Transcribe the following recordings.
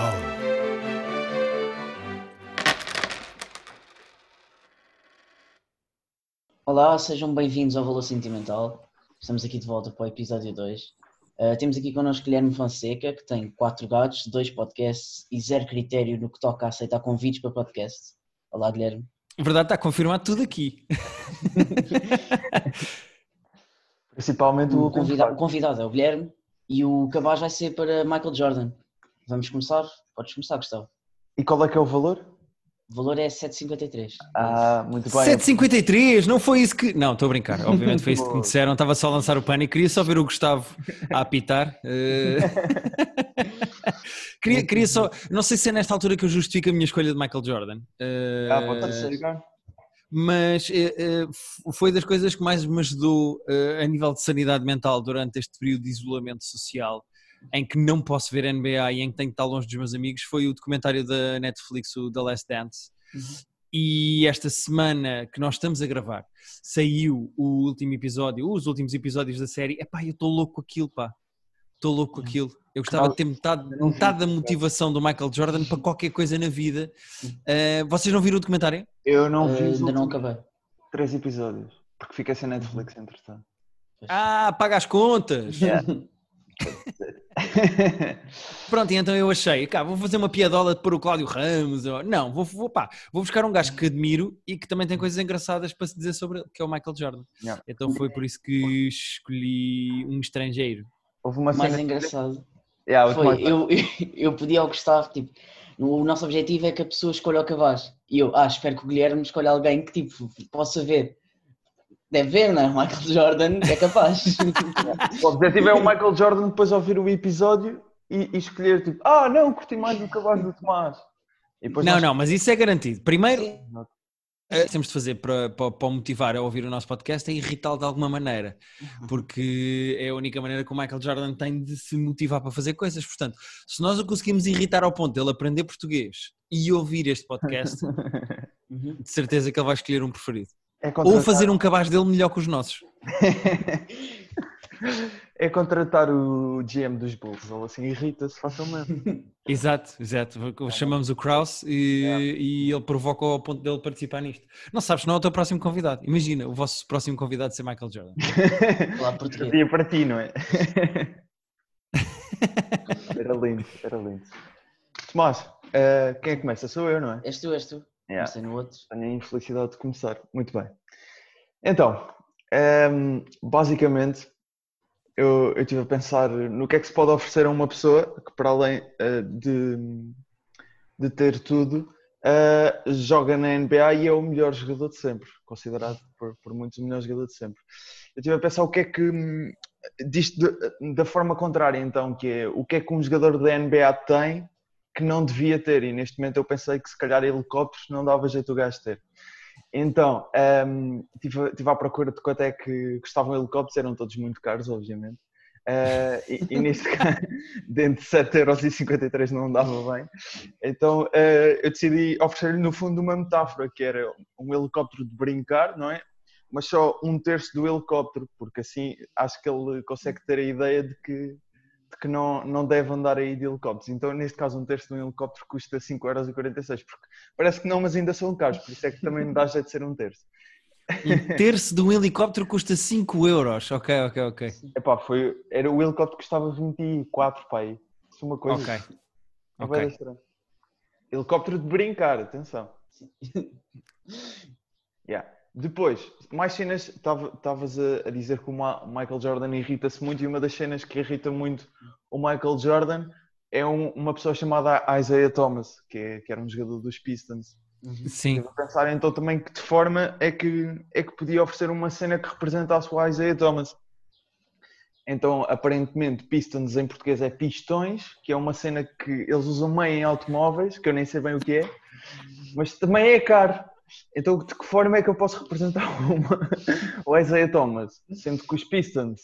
Sentimental. Olá, sejam bem-vindos ao Valor Sentimental. Estamos aqui de volta para o episódio 2. Uh, temos aqui connosco Guilherme Fonseca, que tem quatro gatos, dois podcasts e zero critério no que toca a aceitar convites para podcast. Olá, Guilherme. Verdade, está confirmado tudo aqui. Principalmente o O convidado, o convidado é o Guilherme e o cabaz vai ser para Michael Jordan. Vamos começar? Podes começar, Gustavo. E qual é que é o valor? O valor é 7,53. Ah, muito bem. 753, não foi isso que. Não, estou a brincar. Obviamente foi isso que me disseram. Estava só a lançar o pânico. Queria só ver o Gustavo a apitar. Eh, queria, queria só. Não sei se é nesta altura que eu justifico a minha escolha de Michael Jordan. Eh, Ah, pode ser. mas f- foi das coisas que mais me ajudou eh, a nível de sanidade mental durante este período de isolamento social em que não posso ver NBA e em que tenho que estar longe dos meus amigos foi o documentário da Netflix, o The Last Dance. E esta semana que nós estamos a gravar, saiu o último episódio, os últimos episódios da série. Epá, eu estou louco com aquilo, pá. Estou louco com aquilo. Eu gostava de ter metade, metade da motivação do Michael Jordan para qualquer coisa na vida. Eh, vocês não viram o documentário? Eu não Uh, vi os ainda não acabei. três episódios, porque fiquei sem Netflix entretanto. Ah, paga as contas! Pronto, e então eu achei, cá, vou fazer uma piadola de pôr o Cláudio Ramos. ou- Não, vou, vou, pá, vou buscar um gajo que admiro e que também tem coisas engraçadas para se dizer sobre ele, que é o Michael Jordan. Yeah. Então foi por isso que escolhi um estrangeiro. Houve uma O mais cena. engraçado Yeah, foi, mais- eu, eu pedi ao Gustavo, tipo, o nosso objetivo é que a pessoa escolha o cabaz. E eu, ah, espero que o Guilherme escolha alguém que, tipo, possa ver. Deve ver, não é? Michael Jordan é capaz. O objetivo é o Michael Jordan depois ouvir o episódio e, e escolher tipo, ah não, curti mais do cabaz do Tomás. E depois não, nós- não, mas isso é garantido. Primeiro, Sim. eh, temos de fazer para, para, para o motivar a ouvir o nosso podcast é irritá-lo de alguma maneira, porque é a única maneira que o Michael Jordan tem de se motivar para fazer coisas. Portanto, se nós o conseguimos irritar ao ponto dele aprender português e ouvir este podcast, Uhum. de certeza que ele vai escolher um preferido. É Ou fazer um cabaz dele melhor que os nossos. é contratar o GM dos Bulls, ele assim irrita-se facilmente. Exato, exato. Chamamos o Kraus e, e ele provoca ao ponto dele participar nisto. Não sabes, não é o teu próximo convidado. Imagina o vosso próximo convidado ser Michael Jordan. Falar português. Para ti, não é? era lindo, era lindo. Tomás, eh, quem é que começa? Sou eu, não é? És tu, és tu. Yeah. Comecei no outro. Tenho a infelicidade de começar. Muito bem. Então, ehm, basicamente, eu, eu estive a pensar no que é que se pode oferecer a uma pessoa que, para além eh, de, de ter tudo, eh, joga na NBA e é o melhor jogador de sempre, considerado por, por muitos o melhor jogador de sempre. Eu estive a pensar o que é que, disto de- da forma contrária, então, que é o que é que um jogador da NBA tem que não devia ter, e neste momento eu pensei que se calhar helicópteros não dava jeito o gajo ter. Então, ehm, estive estive à procura de quanto é que custavam helicópteros, eram todos muito caros, obviamente. Eh, e, e neste caso, dentro de 7,53€ não dava bem. Então, eh, eu decidi oferecer-lhe, no fundo, uma metáfora, que era um helicóptero de brincar, não é? Mas só um terço do helicóptero, porque assim acho que ele consegue ter a ideia de que, que não, não deve andar aí de helicópteros. Então, neste caso, um terço de um helicóptero custa 5,46€, porque parece que não, mas ainda são caros, por isso é que também me dá jeito de ser um terço. Um terço de um helicóptero custa 5 euros. Ok, ok, ok. Epá, foi, era, o helicóptero custava 24, pá, aí. Isso é uma coisa. Ok. ok. bué estranho. Helicóptero de brincar, atenção. Yeah. Depois, mais cenas, estava- estavas a, a dizer que o Ma- Michael Jordan irrita-se muito e uma das cenas que irrita muito o Michael Jordan é um- uma pessoa chamada Isaiah Thomas, que, é- que era um jogador dos Pistons. Sim. Estive a pensar então também que de forma é que, é que podia oferecer uma cena que representasse o Isaiah Thomas. Então, aparentemente, Pistons em português é pistões, que é uma cena que eles usam meio em automóveis, que eu nem sei bem o que é, mas também é caro. Então, de que forma é que eu posso representar uma, o Isaiah Thomas? Sendo que os Pistons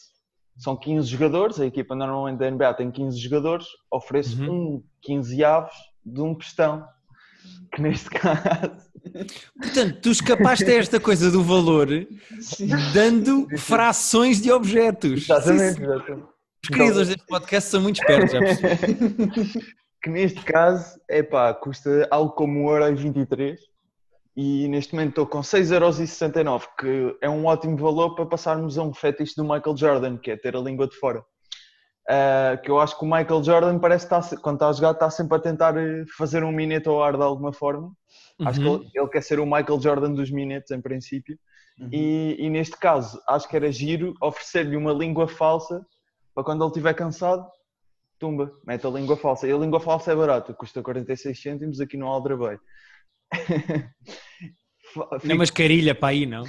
são 15 jogadores, a equipa normalmente da NBA tem 15 jogadores, ofereço Uhum. um 15 aves de um pistão. Que neste caso Portanto, tu escapaste a esta coisa do valor dando frações de objetos. Exatamente, exatamente. Os criadores deste podcast são muito espertos, já percebi. que neste caso, é pá, custa algo como 1,23€ e neste momento estou com 6,69€, que é um ótimo valor para passarmos a um fetiche do Michael Jordan, que é ter a língua de fora. Uh, que eu acho que o Michael Jordan parece que está, quando está a jogar está sempre a tentar eh, fazer um minete ao ar de alguma forma. Uhum. Acho que ele, ele, quer ser o Michael Jordan dos minetes em princípio. Uhum. E, e, neste caso, acho que era giro oferecer-lhe uma língua falsa para quando ele estiver cansado, tumba, mete a língua falsa. E a língua falsa é barata, custa 46 cêntimos aqui no Aldrabei. Fico... Não, mas carilha para aí, não?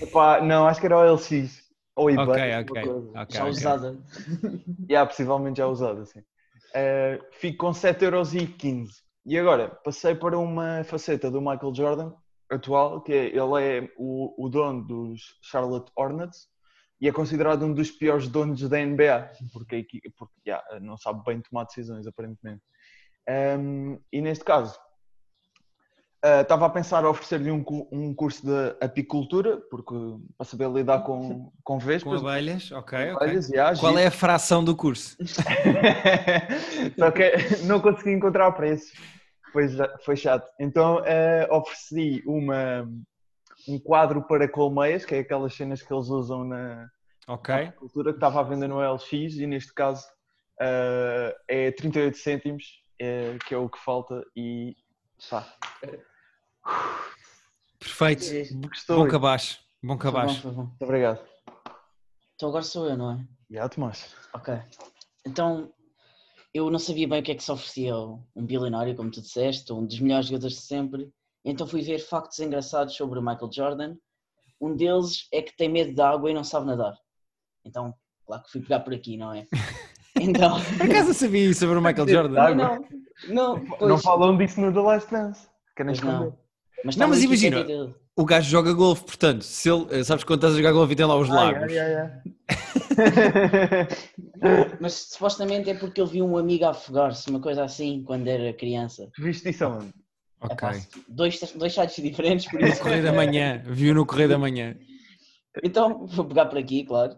Epá, não, acho que era o LX. Ou eBay. Ok, ok. okay já okay. usada. yeah, possivelmente já usada, sim. Uh, fico com 7,15€. E agora, passei para uma faceta do Michael Jordan atual, que é, ele é o, o dono dos Charlotte Hornets e é considerado um dos piores donos da NBA, porque, porque yeah, não sabe bem tomar decisões, aparentemente. Um, e neste caso, Uh, estava a pensar oferecer-lhe um, um curso de apicultura, porque para saber lidar com, com vespas. Com abelhas, ok. Abelhas, okay. Yeah, Qual é a fração do curso? Só que não consegui encontrar preço, foi, foi chato. Então uh, ofereci uma, um quadro para colmeias, que é aquelas cenas que eles usam na, okay. na apicultura, que estava à venda no LX e neste caso uh, é 38 cêntimos, é, que é o que falta e pá. Perfeito. Gostou. Bom cabaz. Bom cabaz. Muito obrigado. Então agora sou eu, não é? Já, Tomás. Ok. Então, eu não sabia bem o que é que se oferecia um bilionário, como tu disseste, um dos melhores jogadores de sempre. Então fui ver factos engraçados sobre o Michael Jordan. Um deles é que tem medo de água e não sabe nadar. Então, claro que fui pegar por aqui, não é? Então... Por acaso sabia isso sobre o Michael Jordan? Não, não. Não, não falam disso no The Last Dance. Querem esconder. Mas não, mas imagina, o gajo joga golfe, portanto, se ele, eh, sabes quando estás a jogar golfe e tem lá os lagos. Ai, ai, ai, mas supostamente é porque ele viu um amigo afogar-se, uma coisa assim, quando era criança. Viste isso onde? Ok. É, dois, dois sites diferentes, por isso. No Correio da Manhã, viu no Correio da Manhã. Então, vou pegar por aqui, claro.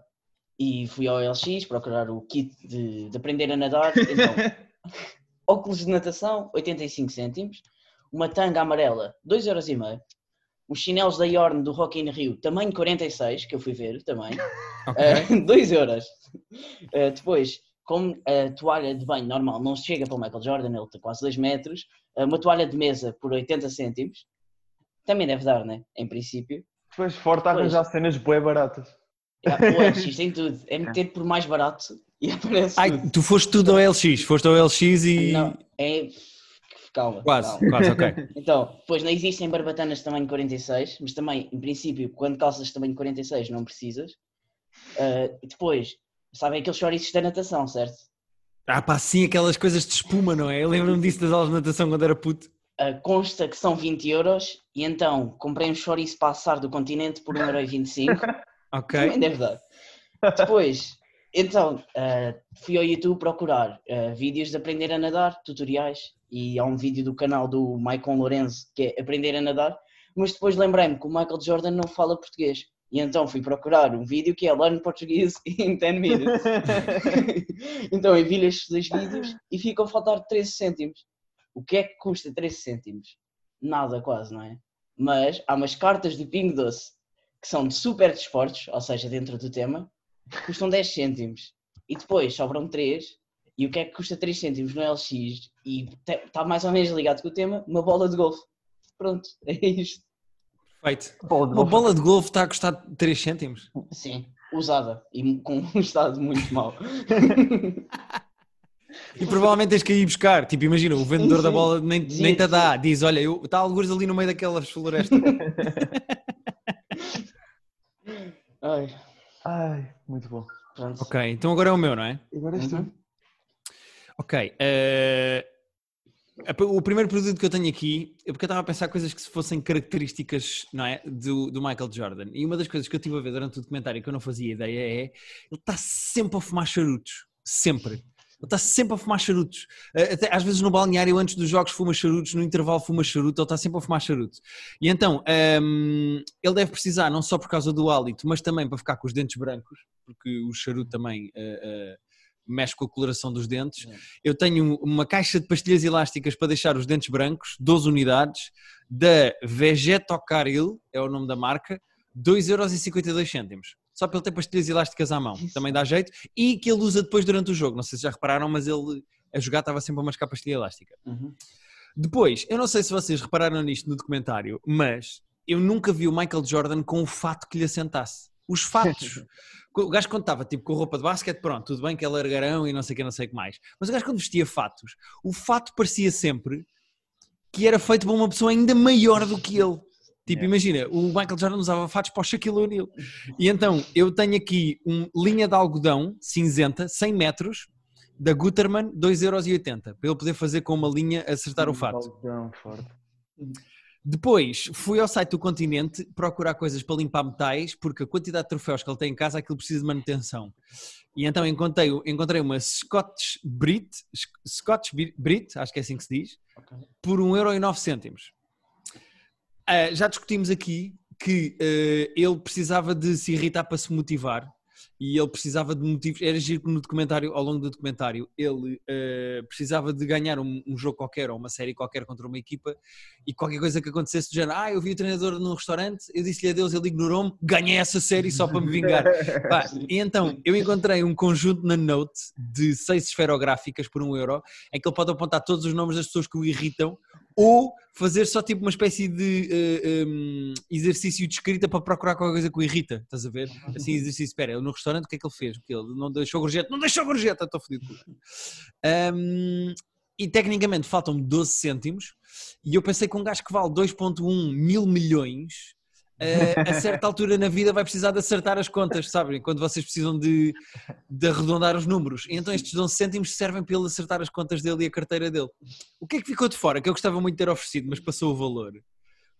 E fui ao LX procurar o kit de, de aprender a nadar. Então, óculos de natação, 85 cêntimos uma tanga amarela, 2,5€. Os chinelos da Yorn do Rock in Rio, tamanho 46, que eu fui ver também, okay. uh, 2 euros. Uh, depois, como a toalha de banho normal não chega para o Michael Jordan, ele tem quase 2 metros, uh, uma toalha de mesa por 80 cêntimos, também deve dar, né? Em princípio. Depois, forte a arranjar cenas bem baratas. É, o LX tem tudo, é meter por mais barato e aparece Ai, tudo. Tu foste tudo ao LX, foste ao LX e... Não, é calma. Quase, calma. quase, ok. Então, depois não existem barbatanas de tamanho 46, mas também, em princípio, quando calças de tamanho 46 não precisas. Uh, depois, sabem aqueles chouriços da natação, certo? Ah pá, sim, aquelas coisas de espuma, não é? Eu lembro-me disso das aulas de natação quando era puto. Uh, consta que são 20 euros e então comprei um chouriço para assar do continente por 1,25€. ok. Também deve dar. Depois, então, uh, fui ao YouTube procurar uh, vídeos de aprender a nadar, tutoriais, e há um vídeo do canal do Michael Lorenzo que é aprender a nadar, mas depois lembrei-me que o Michael Jordan não fala português. E então fui procurar um vídeo que é Learn Português in 10 Minutes. então eu vi estes dois vídeos e ficam a faltar 13 cêntimos. O que é que custa 13 cêntimos? Nada quase, não é? Mas há umas cartas do Pingo Doce que são de super desportos, ou seja, dentro do tema, custam 10 cêntimos. E depois sobram 3 e o que é que custa 3 cêntimos no LX e está mais ou menos ligado com o tema, uma bola de golfe. Pronto, é isto. Perfeito. Bola uma bola de golfe está a custar 3 cêntimos? Sim, usada e com um estado muito mau. E provavelmente tens que ir buscar. Tipo, imagina, o vendedor sim, da bola nem, sim, nem te dá. Diz: Olha, está alguns ali no meio daquelas florestas. Ai. Ai, muito bom. Pronto. Ok, então agora é o meu, não é? Agora és uhum. Ok. Uh, o primeiro produto que eu tenho aqui é porque eu estava a pensar coisas que fossem características não é, do, do Michael Jordan. E uma das coisas que eu estive a ver durante o documentário que eu não fazia ideia é ele está sempre a fumar charutos. Sempre. Ele está sempre a fumar charutos. Eh, até, às vezes no balneário, antes dos jogos, fuma charutos, no intervalo fuma charuto, ele está sempre a fumar charuto. E então, ehm, ele deve precisar, não só por causa do hálito, mas também para ficar com os dentes brancos, porque o charuto também uh, uh, mexe com a coloração dos dentes. É. Eu tenho uma caixa de pastilhas elásticas para deixar os dentes brancos, 12 unidades, da Vegetocaril, é o nome da marca, 2,52€. Só para ele ter pastilhas elásticas à mão, também dá jeito. E que ele usa depois durante o jogo. Não sei se já repararam, mas ele a jogar estava sempre a mascar pastilha elástica. Uhum. Depois, eu não sei se vocês repararam nisto no documentário, mas eu nunca vi o Michael Jordan com o fato que lhe assentasse. Os fatos. o gajo quando estava tipo com roupa de basquete, pronto, tudo bem que é largarão e não sei o que, não sei o que mais. Mas o gajo quando vestia fatos, o fato parecia sempre que era feito por uma pessoa ainda maior do que ele. Tipo, Yeah. imagina, o Michael Jordan usava fatos para o Shaquille O'Neal. E então, eu tenho aqui uma linha de algodão cinzenta, 100 metros, da Gutermann, 2,80€, para ele poder fazer com uma linha acertar o fato. Algodão forte. Depois fui ao site do Continente procurar coisas para limpar metais, porque a quantidade de troféus que ele tem em casa, aquilo precisa de manutenção. E então encontrei, encontrei uma Scotch Brit, Scotch Brit, acho que é assim que se diz, Ok. por 1,09€. Ah, já discutimos aqui que eh, ele precisava de se irritar para se motivar e ele precisava de motivos. Era giro que no documentário, ao longo do documentário, ele eh, precisava de ganhar um, um jogo qualquer ou uma série qualquer contra uma equipa e qualquer coisa que acontecesse do género. Ah, eu vi o treinador num restaurante, eu disse-lhe adeus, ele ignorou-me, ganhei essa série só para me vingar. Pá, e então, eu encontrei um conjunto na Note de seis esferográficas por um euro, em que ele pode apontar todos os nomes das pessoas que o irritam, ou fazer só tipo uma espécie de eh, um, exercício de escrita para procurar qualquer coisa que o irrita, estás a ver? Assim, exercício, espera, ele no restaurante o que é que ele fez? Porque ele não deixou gorjeta, não deixou gorjeta, estou fodido. Um, e tecnicamente faltam-me 12 cêntimos, e eu pensei que um gajo que vale 2.1 mil milhões a certa altura na vida vai precisar de acertar as contas, sabem? Quando vocês precisam de, de arredondar os números. E então estes 11 cêntimos servem para ele acertar as contas dele e a carteira dele. O que é que ficou de fora, que eu gostava muito de ter oferecido, mas passou o valor?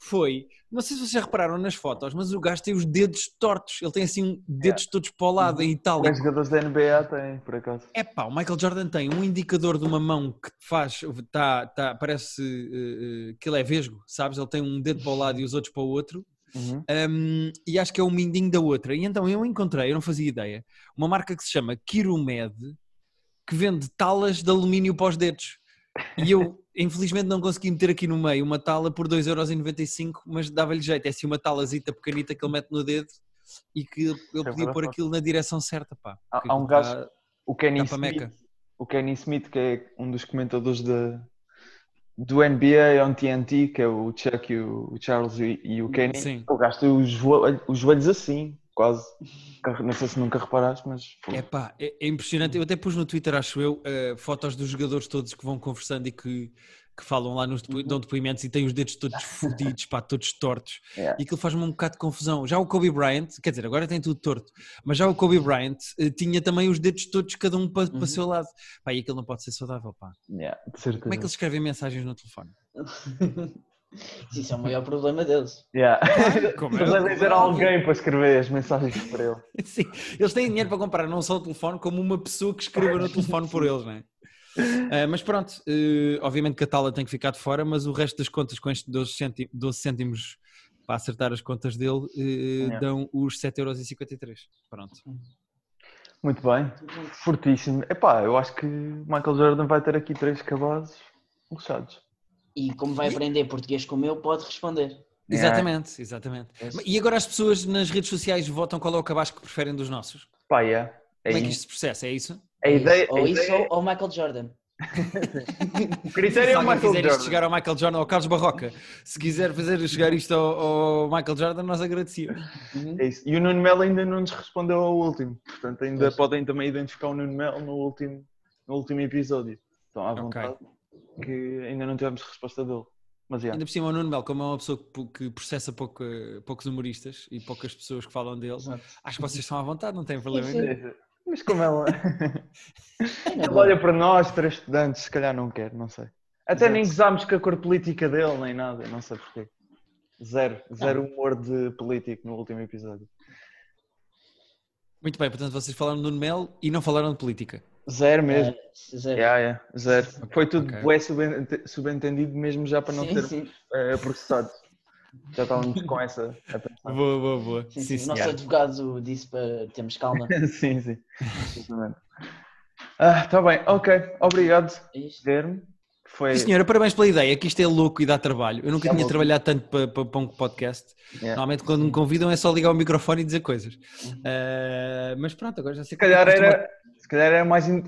Foi, não sei se vocês repararam nas fotos, mas o gajo tem os dedos tortos. Ele tem assim dedos todos para o lado em Os itálico. jogadores da NBA têm, por acaso. É pá, o Michael Jordan tem um indicador de uma mão que faz, tá, tá, parece eh, eh, que ele é vesgo, sabes? Ele tem um dedo para o lado e os outros para o outro. Uhum. Um, e acho que é o mindinho da outra. E então eu encontrei, eu não fazia ideia, uma marca que se chama Kirumed, que vende talas de alumínio para os dedos. E eu, infelizmente, não consegui meter aqui no meio uma tala por 2,95€, mas dava-lhe jeito. É assim uma talazita pequenita que ele mete no dedo e que ele podia verdade. pôr aquilo na direção certa, pá. Há- há um aquilo gajo- tá- O Kenny Tá Smith, o Kenny Smith, que é um dos comentadores da do NBA on TNT, que é o Chuck, e o, Charles e, e o Kenny. Sim. O gajo tem os, joelhos, os joelhos assim, quase. Não sei se nunca reparaste, mas. É pá, é, é impressionante. Eu até pus no Twitter, acho eu, eh, fotos dos jogadores todos que vão conversando e que, que falam lá, nos depo- dão depoimentos e têm os dedos todos fodidos, pá, todos tortos. Yeah. E aquilo faz-me um bocado de confusão. Já o Kobe Bryant, quer dizer, agora tem tudo torto, mas já o Kobe Bryant eh, tinha também os dedos todos, cada um para, para o Uhum. seu lado. Pá, e aquilo não pode ser saudável, pá. Yeah. Como é que eles escrevem mensagens no telefone? Isso é o maior problema deles. Yeah. Como Eles devem ter alguém para escrever as mensagens para ele. Sim, eles têm dinheiro para comprar não só o telefone, como uma pessoa que escreva no telefone por eles, não é? Ah, mas pronto, eh, obviamente que a tala tem que ficar de fora, mas o resto das contas com estes 12 cêntimos, 12 cêntimos para acertar as contas dele eh, Yeah. dão os 7,53€. Pronto. Muito bem. Fortíssimo. Epá, eu acho que Michael Jordan vai ter aqui três cabazes fechados. E como vai aprender português como eu, pode responder. Exatamente, exatamente. Esse- E agora as pessoas nas redes sociais votam qual é o cabaz que preferem dos nossos? Pá, yeah. É Como é que isto se processa? É isso? A ideia, ou a isso ideia- ou, ou Michael Jordan. o critério Se é o Michael quiser isto Jordan. chegar ao Michael Jordan ou ao Carlos Barroca, se quiser fazer chegar isto ao, ao Michael Jordan, nós agradecíamos. Uhum. É isso. E o Nuno Melo ainda não nos respondeu ao último. Portanto, ainda Pois. podem também identificar o Nuno Melo no último, no último episódio. Estão à vontade. Que ainda não tivemos resposta dele. Mas já. Ainda por cima, o Nuno Melo, como é uma pessoa que, processa pouco, poucos humoristas e poucas pessoas que falam dele, Exato. acho que vocês estão à vontade, não tem problema nenhum. Mas como ela. É Ele olha para nós, três estudantes, se calhar não quer, não sei. Até Exato. nem gozámos com a cor política dele, nem nada, não sei porquê. Zero, zero humor de político no último episódio. Muito bem, portanto, vocês falaram do Melo e não falaram de política. Zero mesmo. É, zero. Yeah, yeah, zero. Foi tudo Ok. bué subente- subentendido mesmo já para não Sim, ser sim. eh, processado. Já estávamos com essa a pensar. Boa, boa, boa. Sim, Sim, sim. O nosso advogado disse para termos calma. sim, sim. Exatamente. Ah, tá bem, ok. Obrigado, É. Guilherme. Foi. Sim, senhora, parabéns pela ideia, que isto é louco e dá trabalho. Eu nunca Já tinha vou- trabalhado tanto para, para, para um podcast. Yeah. Normalmente quando me convidam é só ligar o microfone e dizer coisas. Ah, mas pronto, agora já sei Se calhar é era, se calhar era mais, in-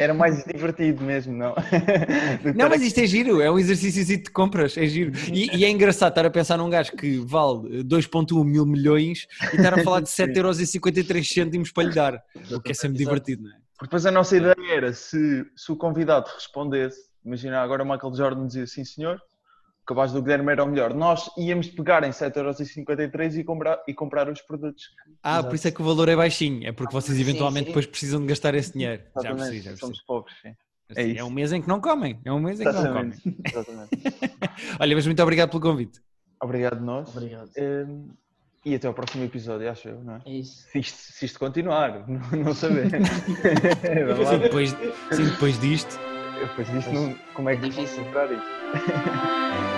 era mais divertido mesmo, não? Não, mas isto é giro, é um exercício de compras, é giro. E, e é engraçado estar a pensar num gajo que vale 2.1 mil milhões e estar a falar de 7,53€ para lhe dar, o que é sempre divertido, não é? Porque depois a nossa ideia era se, se o convidado respondesse, imagina agora o Michael Jordan dizia sim senhor, cabaz do Guilherme era o melhor. Nós íamos pegar em 7,53€ e comprar, e comprar os produtos. Ah, Exato. por isso é que o valor é baixinho, é porque vocês Sim, eventualmente sim. depois precisam de gastar esse dinheiro. Já Exatamente, percebi, já percebi. somos pobres. Sim. Sim, é É, um mês em que não comem, é um mês em que não comem. Exatamente. Olha, mas muito obrigado pelo convite. Obrigado nós. Obrigado. Hum, e até ao próximo episódio, acho eu, não é? É isso. Se isto, se isto continuar, não, não saber. Sim, depois, sim, depois disto. Depois disto, não, como é É que difícil. vou comprar isto?